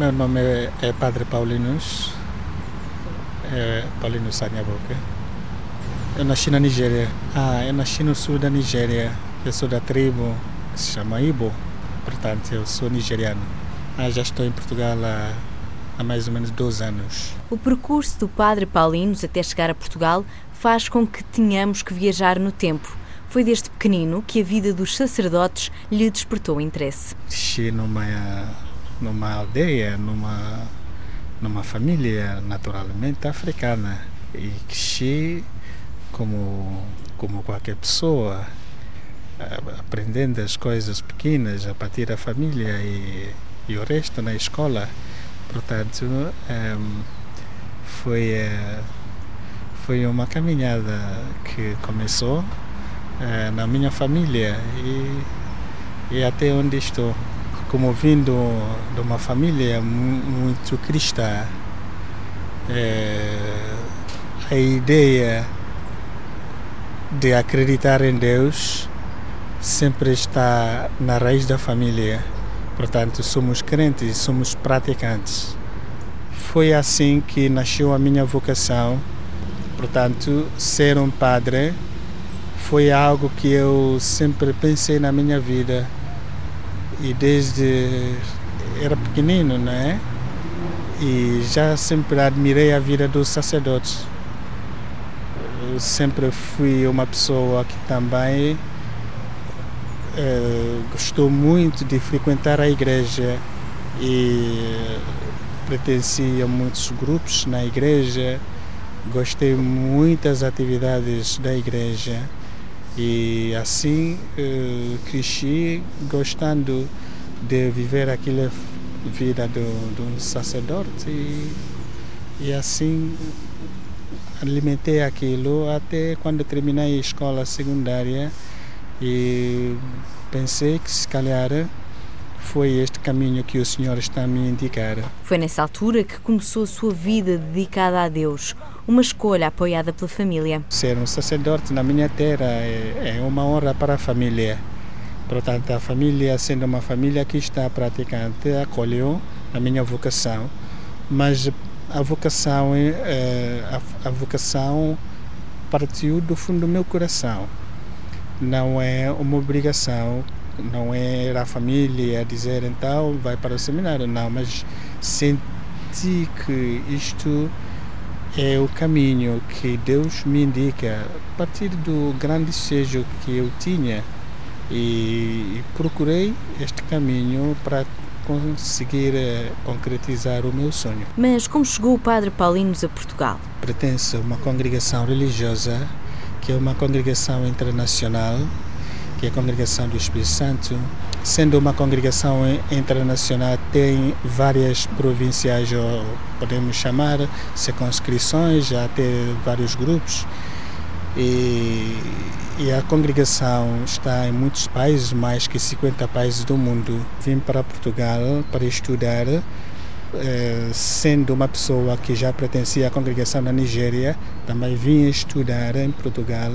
Meu nome é, é Padre Paulinus, é Paulinus Sanhaboke. Eu nasci na Nigéria. Ah, eu nasci no sul da Nigéria. Eu sou da tribo que se chama Ibo, portanto eu sou nigeriano. Ah, já estou em Portugal há, há mais ou menos 12 anos. O percurso do Padre Paulinus até chegar a Portugal faz com que tenhamos que viajar no tempo. Foi desde pequenino que a vida dos sacerdotes lhe despertou interesse. Nasci numa, numa aldeia, numa, numa família naturalmente africana e cresci como, como qualquer pessoa, aprendendo as coisas pequenas a partir da família e, e o resto na escola. Portanto, um, foi, eh, foi uma caminhada que começou uh, na minha família e, e até onde estou. Como vindo de uma família muito cristã, é, a ideia de acreditar em Deus sempre está na raiz da família. Portanto, somos crentes, somos praticantes. Foi assim que nasceu a minha vocação. Portanto, ser um padre foi algo que eu sempre pensei na minha vida. E desde era pequenino, não é? E já sempre admirei a vida dos sacerdotes. Sempre fui uma pessoa que também eh, gostou muito de frequentar a igreja e pertencia a muitos grupos na igreja, gostei muitas atividades da igreja e assim eh, cresci gostando de viver aquela vida do, do sacerdote e, e assim alimentei aquilo até quando terminei a escola secundária e pensei que se calhar foi este caminho que o Senhor está a me indicar. Foi nessa altura que começou a sua vida dedicada a Deus, uma escolha apoiada pela família. Ser um sacerdote na minha terra é, é uma honra para a família. Portanto, a família, sendo uma família que está praticante, acolheu a minha vocação, mas a vocação, é, a, vocação partiu do fundo do meu coração. Não é uma obrigação, não é a família dizer então vai para o seminário, não, mas senti que isto é o caminho que Deus me indica a partir do grande desejo que eu tinha e procurei este caminho para conseguir eh, concretizar o meu sonho. Mas como chegou o Padre Paulinos a Portugal? Pertence a uma congregação religiosa, que é uma congregação internacional, que é a Congregação do Espírito Santo. Sendo uma congregação internacional, tem várias provinciais, podemos chamar circunscrições, já tem vários grupos. E e a congregação está em muitos países, mais que 50 países do mundo. Vim para Portugal para estudar, eh, sendo uma pessoa que já pertencia à congregação na Nigéria, também vim estudar em Portugal,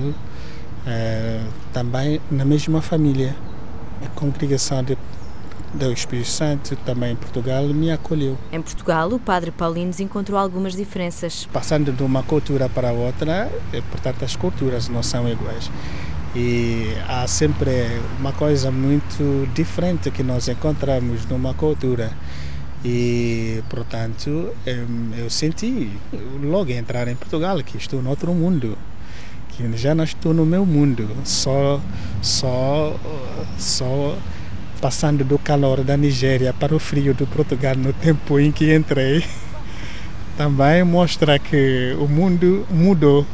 eh, também na mesma família. A congregação de do Espírito Santo, também em Portugal, me acolheu. Em Portugal, o Padre Paulinos encontrou algumas diferenças. Passando de uma cultura para outra, eh, portanto, as culturas não são iguais. E há sempre uma coisa muito diferente que nós encontramos numa cultura. E, portanto, eu senti logo entrar em Portugal que estou no outro mundo que já não estou no meu mundo, só, só, só passando do calor da Nigéria para o frio do Portugal no tempo em que entrei, também mostra que o mundo mudou.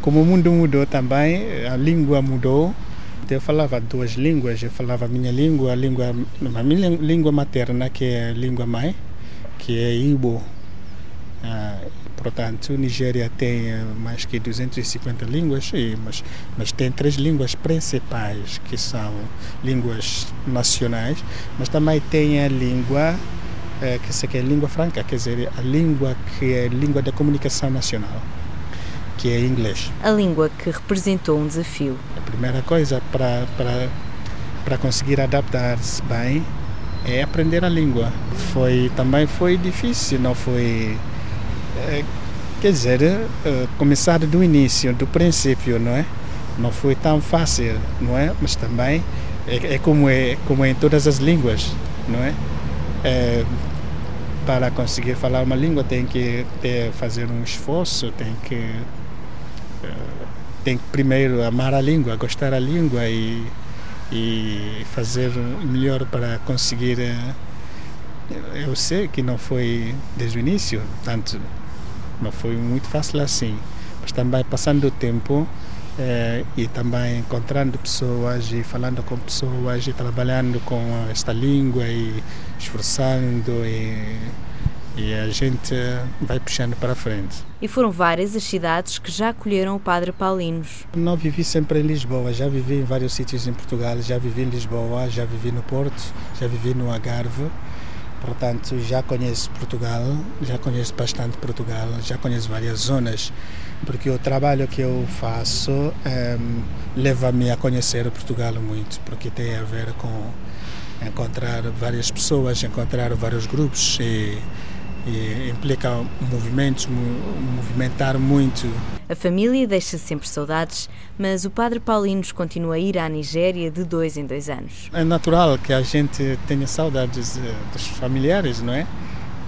Como o mundo mudou também, a língua mudou. Eu falava duas línguas, eu falava a minha língua, a língua, a minha língua materna, que é a língua mãe, que é Igbo. Ah, Portanto, Nigéria tem eh, mais que 250 línguas, mas, mas tem três línguas principais, que são línguas nacionais, mas também tem a língua é, que se quer língua franca, quer dizer, a língua que é a língua da comunicação nacional, que é inglês. A língua que representou um desafio. A primeira coisa para, para, para conseguir adaptar-se bem é aprender a língua. Foi também foi difícil, não foi é, quer dizer é, começar do início, do princípio, não é? Não foi tão fácil, não é? Mas também é, é como é como é em todas as línguas, não é? é para conseguir falar uma língua tem que ter, fazer um esforço, tem que é, tem que primeiro amar a língua, gostar da língua e e fazer melhor para conseguir. Eh, eu sei que não foi desde o início, tanto não foi muito fácil assim, mas também passando o tempo é, e também encontrando pessoas e falando com pessoas e trabalhando com esta língua e esforçando e e a gente vai puxando para frente. E foram várias as cidades que já acolheram o Padre Paulinos. Não vivi sempre em Lisboa, já vivi em vários sítios em Portugal, já vivi em Lisboa, já vivi no Porto, já vivi no Algarve. Portanto, já conheço Portugal, já conheço bastante Portugal, já conheço várias zonas, porque o trabalho que eu faço é, leva-me a conhecer Portugal muito, porque tem a ver com encontrar várias pessoas, encontrar vários grupos e e implica movimentos, movimentar muito. A família deixa sempre saudades, mas o Padre Paulinos continua a ir à Nigéria de dois em dois anos. É natural que a gente tenha saudades eh, dos familiares, não é?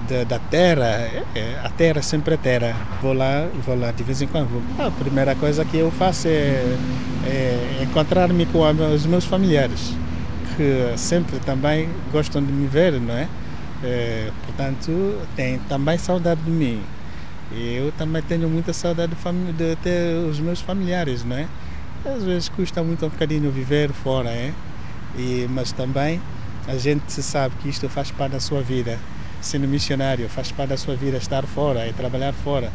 Da, da terra, é, a terra sempre é terra. Vou lá, vou lá de vez em quando. A primeira coisa que eu faço é, é encontrar-me com os meus familiares, que sempre também gostam de me ver, não é? É, portanto, tem também saudade de mim. Eu também tenho muita saudade de, de ter os meus familiares, né? Às vezes custa muito um bocadinho viver fora, é? E, mas também a gente sabe que isto faz parte da sua vida. Sendo missionário, faz parte da sua vida estar fora e trabalhar fora.